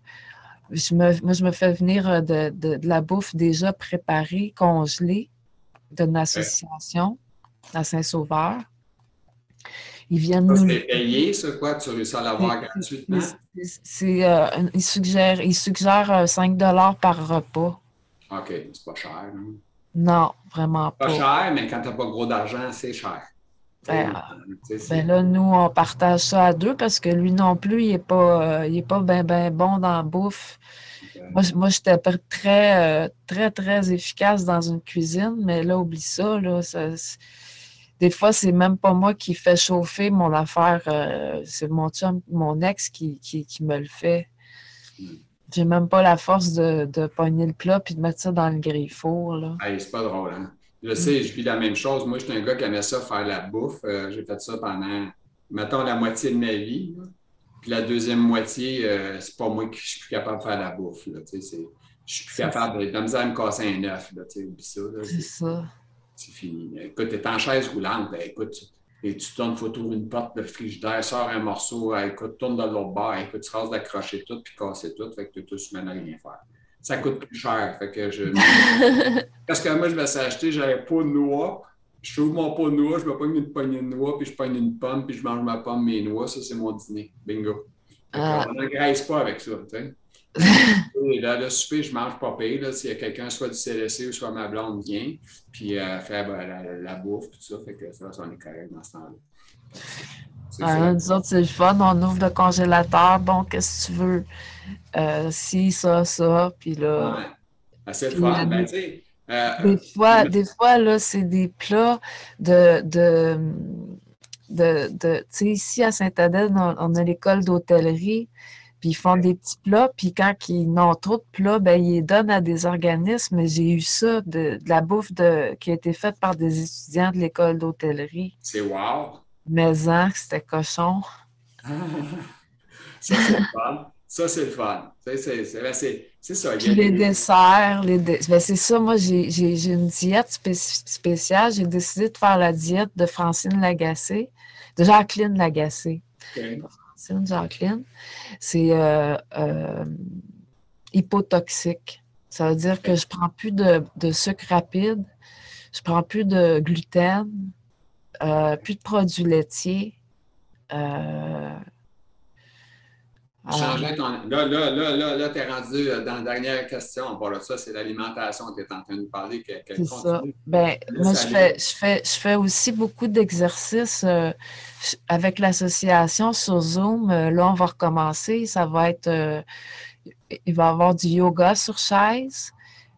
je me, moi, je me fais venir euh, de, la bouffe déjà préparée, congelée, d'une association à Saint-Sauveur. Ils viennent nous. C'est payé, ce quoi? Tu réussis à l'avoir gratuitement? C'est, ils suggèrent, ils suggèrent 5 par repas. OK, c'est pas cher. Hein? Non, vraiment pas. Pas cher, mais quand tu n'as pas gros d'argent, c'est cher. Ben, ben, là, nous, on partage ça à deux parce que lui non plus, il n'est pas, euh, pas bien ben bon dans la bouffe. Moi, j'étais très, euh, très, très efficace dans une cuisine, mais là, oublie ça. Là, des fois, c'est même pas moi qui fais chauffer mon affaire. Euh, c'est mon mon ex qui, qui, me le fait. Hmm. J'ai même pas la force de, de pogner le plat puis de mettre ça dans le griffour. Là. c'est pas drôle, hein? Je sais, je vis la même chose. Moi, j'étais un gars qui aimait ça faire la bouffe. Euh, j'ai fait ça pendant, mettons, la moitié de ma vie. Puis la deuxième moitié, euh, c'est pas moi qui suis plus capable de faire la bouffe. Là, je suis plus capable de, de me me casser un œuf. C'est ça. C'est fini. Écoute, tu es en chaise roulante. Ben, écoute, et tu tournes, il faut trouver une porte de frigidaire, sors un morceau, écoute, tourne de l'autre bord, écoute, tu rases d'accrocher tout puis casser tout, fait que tu es tout semaine à rien faire ça coûte plus cher. Fait que je... Parce que moi, je me suis acheté, j'avais pas de noix. Je trouve mon pot de noix, je me pogne une poignée de noix, puis je pogne une pomme, puis je mange ma pomme, mes noix. Ça, c'est mon dîner. Bingo. Ah. On n'engraisse pas avec ça. sais. Et là, le souper, je mange pas pire. S'il y a quelqu'un, soit du CLC ou soit ma blonde, vient, puis euh, faire ben, la, bouffe, tout ça. Fait que ça, ça, on est correct dans ce temps-là. Ah, nous autres, c'est le fun. On ouvre le congélateur. Bon, qu'est-ce que tu veux? Euh, si, ça, ça. Puis là. Ouais. Assez. Ben, euh, des fois, des fois là, c'est des plats de. de, de, de tu sais, ici à Saint-Adèle, on, a l'école d'hôtellerie, puis ils font des petits plats, puis quand ils n'ont trop de plats, ben, ils les donnent à des organismes. J'ai eu ça, de, la bouffe de, qui a été faite par des étudiants de l'école d'hôtellerie. C'est wow! Maison, c'était cochon. ça, c'est le fun. Ça, c'est le fun. C'est ça. Puis les desserts, les ben, c'est ça. Moi, j'ai une diète spéciale. J'ai décidé de faire la diète de Francine Lagacé, de Jacqueline Lagacé. Francine Jacqueline. C'est euh, euh, hypotoxique. Ça veut dire que je prends plus de, de sucre rapide, je prends plus de gluten, euh, plus de produits laitiers. Euh, Changer ton... Là, là, là, là, là tu es rendu euh, dans la dernière question. Voilà, ça, c'est l'alimentation. Tu es en train de parler. Que, c'est ça. Ben, moi, je fais, je, fais, je fais aussi beaucoup d'exercices avec l'association sur Zoom. là, on va recommencer. Ça va être. il va y avoir du yoga sur chaise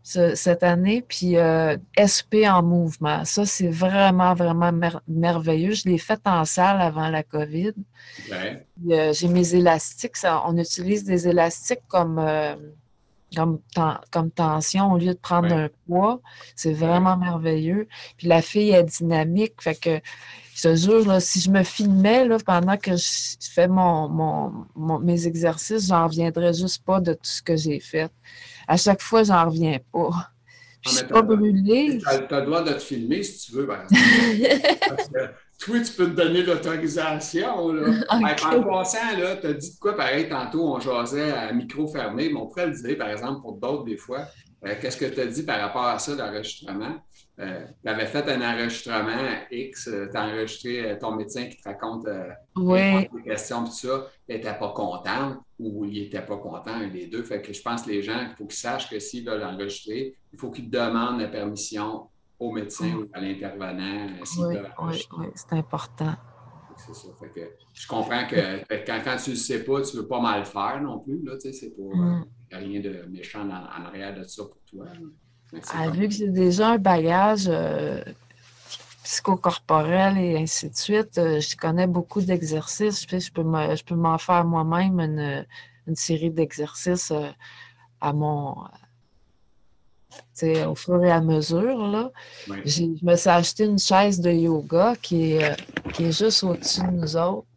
cette année, puis euh, SP en mouvement. Ça, c'est vraiment, vraiment merveilleux. Je l'ai fait en salle avant la COVID. Euh, j'ai mes élastiques. on utilise des élastiques comme, euh, comme, comme, tension au lieu de prendre un poids. C'est vraiment merveilleux. Puis la fille est dynamique. Fait que je te jure, si je me filmais là, pendant que je fais mon, mon, mes exercices, j'en reviendrais juste pas de tout ce que j'ai fait à chaque fois, j'en reviens pas. Ah, je suis pas brûlée. Tu as, le droit de te filmer si tu veux, par Parce que toi, tu peux te donner l'autorisation. En passant, tu as dit de quoi pareil tantôt, on jasait à micro fermé, mais on pourrait le dire, par exemple, pour d'autres des fois. Euh, qu'est-ce que tu as dit par rapport à ça, l'enregistrement? Euh, tu avais fait un enregistrement X, euh, tu as enregistré euh, ton médecin qui te raconte des questions, tout ça, il n'était pas content ou il n'était pas content, un des deux. Fait que je pense que les gens, il faut qu'ils sachent que s'ils veulent enregistrer, il faut qu'ils demandent la permission au médecin ou à l'intervenant. Oui, oui, c'est important. C'est ça. Fait que je comprends que quand, quand tu ne le sais pas, tu ne veux pas mal faire non plus. Là, c'est pour mm. rien de méchant en, arrière de ça pour toi. Ah, vu que j'ai déjà un bagage euh, psychocorporel et ainsi de suite, euh, je connais beaucoup d'exercices. Je, peux m'en faire moi-même une, série d'exercices euh, à mon au fur et à mesure. Là. Je me suis acheté une chaise de yoga qui est, qui est juste au-dessus de nous autres.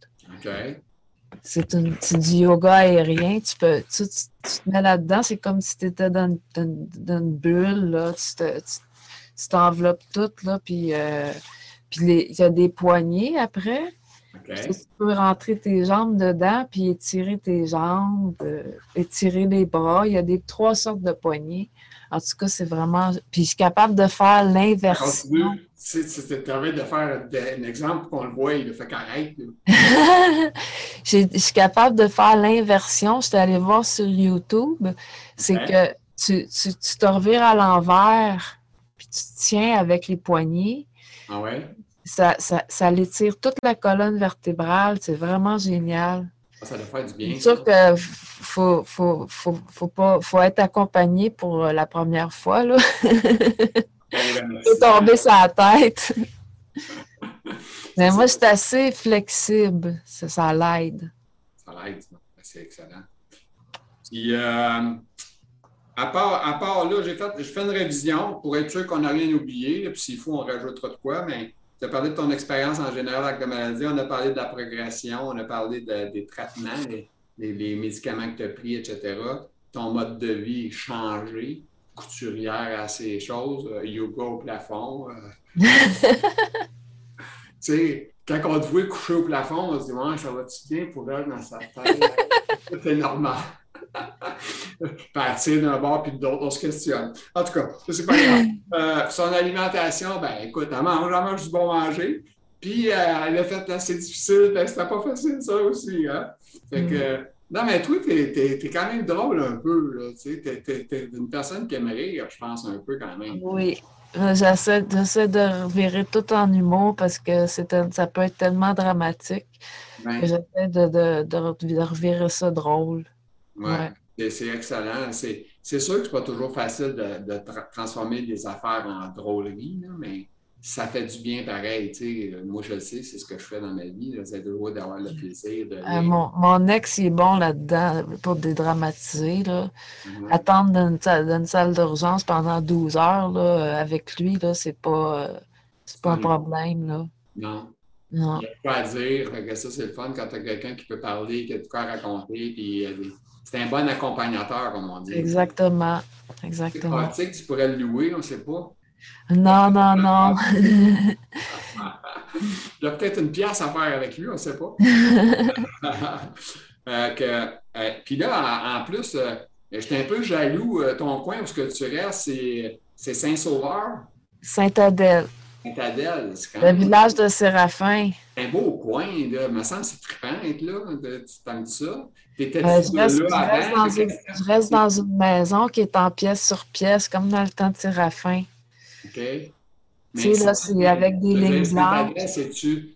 C'est du yoga aérien. Tu, peux, tu, te mets là-dedans, c'est comme si tu étais dans, une bulle. Là. Tu t'enveloppes tout, là, puis, euh, il y a des poignées après. Tu peux rentrer tes jambes dedans, puis étirer tes jambes, euh, étirer les bras. Il y a des trois sortes de poignées. En tout cas, c'est vraiment. Puis je suis capable de faire l'inversion. Tu permet de faire un exemple qu'on le voit, il fait qu'arrête. je suis capable de faire l'inversion. Je suis allée voir sur YouTube. C'est que tu, tu, tu, te revires à l'envers, puis tu te tiens avec les poignets. Ah ouais? ça, ça, ça l'étire toute la colonne vertébrale. C'est vraiment génial. Ah, ça doit faire du bien. C'est sûr qu'il faut, faut, faut, faut, pas, faut être accompagné pour la première fois. Là. tomber sur la tête. Mais moi, c'est assez flexible. Ça, ça l'aide. Ça l'aide, c'est excellent. Puis, euh, à, part, à part là, j'ai fait, je fais une révision pour être sûr qu'on n'a rien oublié. Puis s'il faut, on rajoutera de quoi. Mais tu as parlé de ton expérience en général avec la maladie. On a parlé de la progression, on a parlé des traitements, les, médicaments que tu as pris, etc. Ton mode de vie changé, couturière à ces choses, euh, yoga au plafond. Euh. tu sais, quand on te voit coucher au plafond, on se dit ouais, ça va-tu bien pour elle dans sa tête? C'est normal. Partir d'un bord puis de l'autre, on se questionne. En tout cas, c'est pas grave. Euh, son alimentation, ben écoute, elle mange, elle mange du bon manger. Puis elle a fait assez difficile, ben, c'était pas facile ça aussi. Hein? Fait que, mm. Non, mais toi, t'es es, quand même drôle un peu. Tu t'es une personne qui aime rire, je pense, un peu quand même. Oui. Euh, j'essaie, de revirer tout en humour parce que ça peut être tellement dramatique que j'essaie de, de, de, revirer ça drôle. Oui, ouais. c'est excellent. C'est sûr que c'est pas toujours facile de, transformer des affaires en drôlerie, mais ça fait du bien pareil. Moi, je le sais, c'est ce que je fais dans ma vie. C'est de d'avoir le plaisir. De euh, mon, ex, il est bon là-dedans pour dédramatiser. Là. Mm-hmm. Attendre dans une, salle d'urgence pendant 12 heures là, avec lui, c'est pas, c'est pas un problème. Là. Non. Non. Il y a quoi à dire. Ça, c'est le fun quand tu as quelqu'un qui peut parler, qui a de quoi raconter, puis c'est un bon accompagnateur, comme on dit. Exactement. Exactement. Tu sais que tu pourrais le louer, on ne sait pas. Non, non, non. Il y a peut-être une pièce à faire avec lui, on ne sait pas. euh, euh, puis là, en, plus, euh, j'étais un peu jaloux. Euh, ton coin où ce que tu restes, c'est Saint-Sauveur. Saint-Adèle. Saint-Adèle, c'est quand même... Le village de Séraphin. C'est un beau coin, là. Il me semble que c'est trippant être là. Tu t'aimes ça? Je, reste, dans une, je, reste, dans une, maison qui est en pièce sur pièce, comme dans le temps de Séraphin. OK? Tu sais, là, c'est avec des lignes blanches.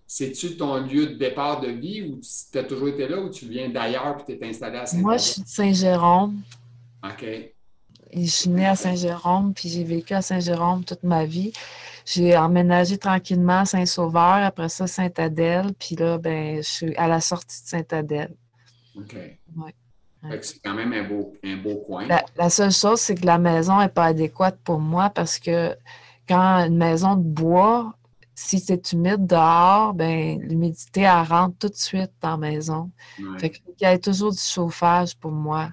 C'est-tu ton lieu de départ de vie ou tu as toujours été là ou tu viens d'ailleurs et tu es installé à Saint-Jérôme? Moi, je suis de Saint-Jérôme. OK. je suis née à Saint-Jérôme, puis j'ai vécu à Saint-Jérôme toute ma vie. J'ai emménagé tranquillement à Saint-Sauveur, après ça, Saint-Adèle, puis là, ben, je suis à la sortie de Saint-Adèle. OK. C'est quand même un beau, un beau coin. La, seule chose, c'est que la maison n'est pas adéquate pour moi parce que quand une maison de bois, si c'est humide dehors, ben l'humidité, elle rentre tout de suite dans la maison. Fait qu'il y a toujours du chauffage pour moi.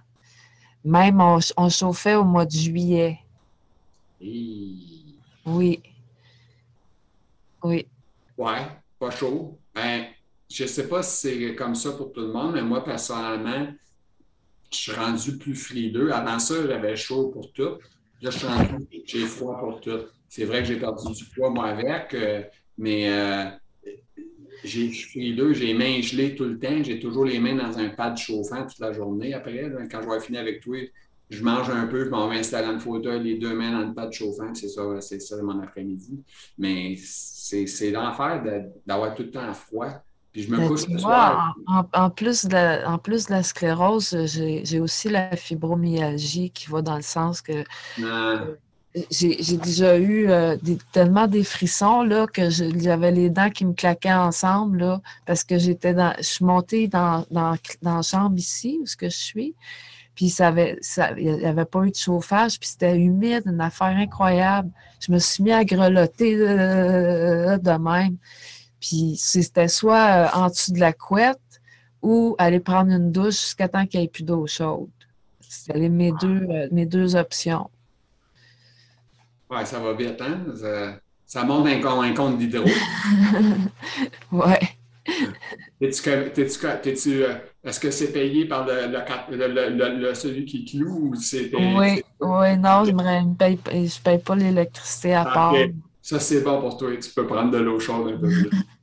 Même, on, chauffait au mois de juillet. Oui. Oui. Ouais, pas chaud. Ben, je ne sais pas si c'est comme ça pour tout le monde, mais moi, personnellement, je suis rendu plus frileux. Avant ça, j'avais chaud pour tout. Là, je suis rendu, j'ai froid pour tout. C'est vrai que j'ai perdu du poids, moi, avec, euh, mais euh, je suis frileux, j'ai les mains gelées tout le temps. J'ai toujours les mains dans un pad chauffant toute la journée. Après, quand je vais finir avec toi, je mange un peu, je m'en vais installer dans le fauteuil, les deux mains dans le pad chauffant. C'est ça, c'est ça mon après-midi. Mais c'est, l'enfer d'avoir tout le temps froid. Puis je me couche le soir. En, plus de la, en plus de la sclérose, j'ai aussi la fibromyalgie qui va dans le sens que ah. j'ai déjà eu euh, tellement des frissons là, que j'avais les dents qui me claquaient ensemble là, parce que j'étais dans. Je suis montée dans, dans, dans la chambre ici, où ce que je suis. Puis ça avait, ça, il n'y avait pas eu de chauffage, puis c'était humide, une affaire incroyable. Je me suis mis à grelotter euh, de même. Puis c'était soit euh, en dessous de la couette ou aller prendre une douche jusqu'à temps qu'il n'y ait plus d'eau chaude. C'était mes deux, euh, mes deux options. Oui, ça va bien, hein? Ça, monte un, un compte d'hydro. oui. Est-ce que c'est payé par le, le, celui qui cloue ou c'est Oui, oui, non, je ne paye, je paye pas l'électricité à part. Ça, c'est bon pour toi. Tu peux prendre de l'eau chaude un peu plus.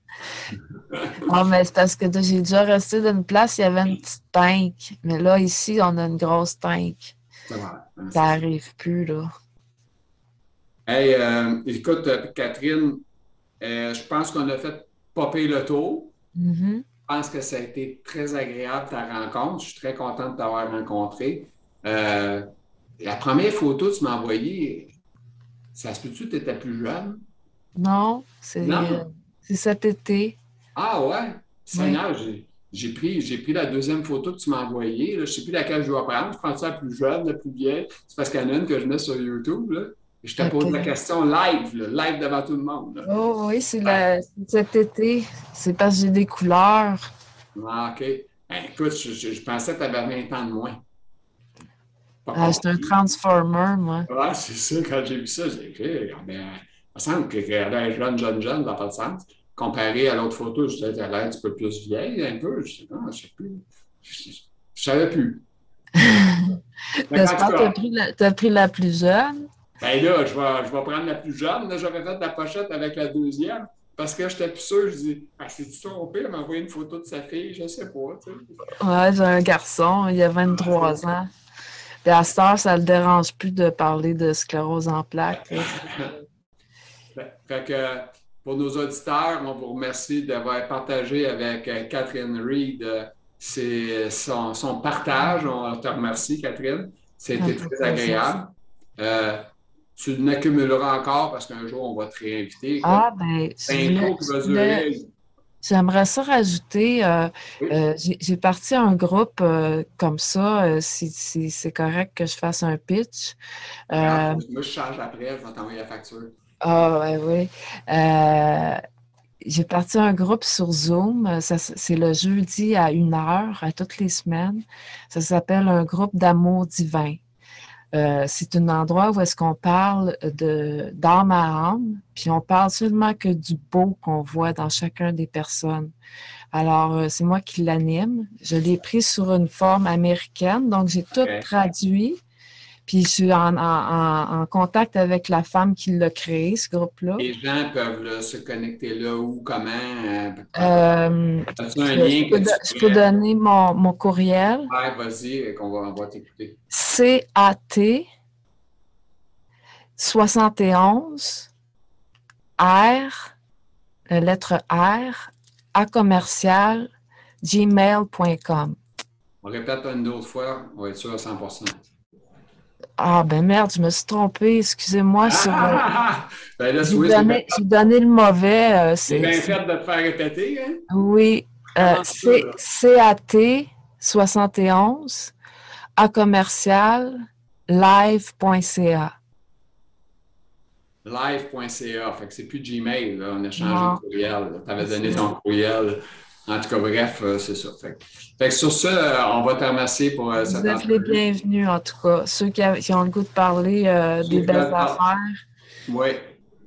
non, mais c'est parce que j'ai déjà resté dans une place, il y avait une petite tank. Mais là, ici, on a une grosse tank. Ça n'arrive plus, là. Hey, euh, écoute, Catherine, je pense qu'on a fait popper le tour. Mm-hmm. Je pense que ça a été très agréable ta rencontre. Je suis très content de t'avoir rencontré. la première photo que tu m'as envoyée, ça se peut-tu que tu étais plus jeune? Non, c'est cet été. Ah ouais? Seigneur, j'ai pris, pris la deuxième photo que tu m'as envoyée. Je ne sais plus laquelle je dois prendre. Je prends ça la plus jeune, la plus vieille. C'est parce qu'il y en a une que je mets sur YouTube. je te pose la question live, live devant tout le monde. Oh oui, c'est cet été. C'est parce que j'ai des couleurs. Ah, OK. Ben, écoute, je, pensais que tu avais 20 ans de moins. Ah, c'est un transformer, moi. Ouais, c'est ça. Quand j'ai vu ça, j'ai dit, ah, ben, il me semble qu'elle est jeune, jeune, jeune, ça n'a pas de sens comparé à l'autre photo, je disais, elle a l'air un petit peu plus vieille, un peu. Je sais pas, je sais plus. Je, ne savais plus. J'espère que tu as, pris la plus jeune. Ben là, je vais, je vais prendre la plus jeune. Là, j'aurais fait la pochette avec la deuxième. Parce que j'étais plus sûr, je dis, ah, c'est-tu son père m'a envoyé une photo de sa fille? Je sais pas. Tu sais. Ouais, j'ai un garçon, il a 23 ans. Puis à cette heure, ça ne le dérange plus de parler de sclérose en plaques. fait que pour nos auditeurs, on vous remercie d'avoir partagé avec euh, Catherine Reed euh, son, partage. On te remercie, Catherine. C'était ah, très agréable. Euh, tu n'accumuleras encore parce qu'un jour, on va te réinviter. Ah, ben, J'aimerais ça rajouter, j'ai parti un groupe comme ça, si, c'est correct que je fasse un pitch. moi, je charge après, je vais t'envoyer la facture. Ah, oui, oui. Euh, j'ai parti un groupe sur Zoom. C'est le jeudi à une heure, à toutes les semaines. Ça s'appelle un groupe d'amour divin. Euh, c'est un endroit où est-ce qu'on parle de d'âme à âme, puis on parle seulement que du beau qu'on voit dans chacun des personnes. Alors, euh, c'est moi qui l'anime. Je l'ai pris sur une forme américaine, donc j'ai tout traduit puis je suis en, contact avec la femme qui l'a créé, ce groupe-là. Les gens peuvent se connecter là ou comment? Euh, euh un lien que je, peux, donner mon, courriel. Oui, vas-y, qu'on va, on va t'écouter. C-A-T 71 R, la lettre R, A commercial, gmail.com. On répète une autre fois, on va être sûr à 100 ah, ben merde, je me suis trompée, excusez-moi. Ah, ben j'ai donné, le mauvais. Euh, c'est bien fait de te faire répéter. Hein? Oui. Euh, CAT 71 à commercial live.ca. Live.ca. Fait que c'est plus Gmail. Là. On a changé de courriel. Tu avais donné ton courriel. En tout cas, bref, euh, c'est ça. Fait, que sur ça, euh, on va te remercier pour euh, cette Vous êtes les bienvenus, en tout cas. Ceux qui, ont le goût de parler des belles affaires. Oui.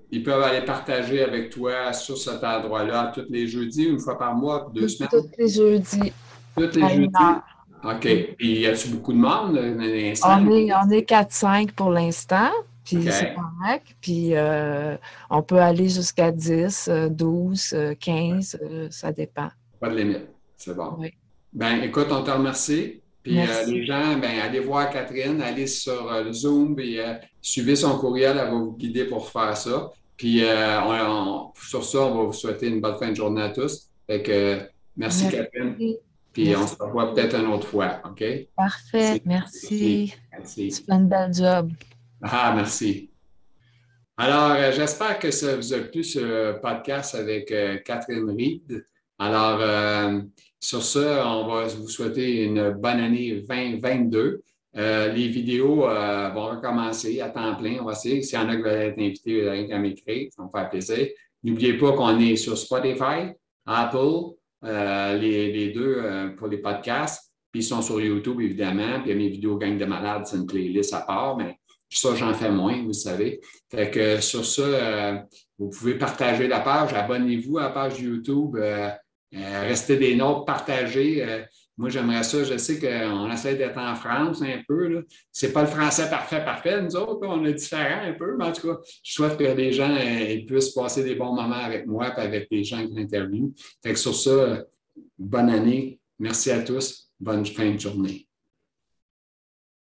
Ils peuvent aller partager avec toi sur cet endroit-là tous les jeudis, une fois par mois, deux semaines? Tous les jeudis. Tous les jeudis. OK. Et y a-t-il beaucoup de monde? On est, on est 4-5 pour l'instant. Puis c'est correct. Puis on peut aller jusqu'à 10, 12, 15, ça dépend. Pas de limite. C'est bon. Ben, écoute, on te remercie. Puis euh, les gens, ben, allez voir Catherine, allez sur euh, le Zoom et euh, suivez son courriel, elle va vous guider pour faire ça. Puis sur ça, on va vous souhaiter une bonne fin de journée à tous. Fait que merci, Catherine. Puis on se revoit peut-être une autre fois, OK? Parfait, merci. merci. Fais un bel job. Ah, merci. Alors, j'espère que ça vous a plu ce podcast avec Catherine Reed. Alors, euh, sur ça, on va vous souhaiter une bonne année 2022. Euh, les vidéos euh, vont recommencer à temps plein. On va essayer. S'il y en a qui veulent être invités, à m'écrire. Ça va me faire plaisir. N'oubliez pas qu'on est sur Spotify, Apple, les, les, deux pour les podcasts. Puis ils sont sur YouTube, évidemment. Puis mes vidéos Gang de malades, c'est une playlist à part, mais ça, j'en fais moins, vous savez. Fait que sur ça, vous pouvez partager la page. Abonnez-vous à la page YouTube. Euh, rester des notes, partagées. Euh, moi, j'aimerais ça. Je sais qu'on essaie d'être en France un peu. Ce n'est pas le français parfait, parfait. Nous autres, on est différents un peu. Mais en tout cas, je souhaite que les gens euh, puissent passer des bons moments avec moi et avec les gens qui l'interviewent. Fait que sur ça, bonne année. Merci à tous. Bonne fin de journée.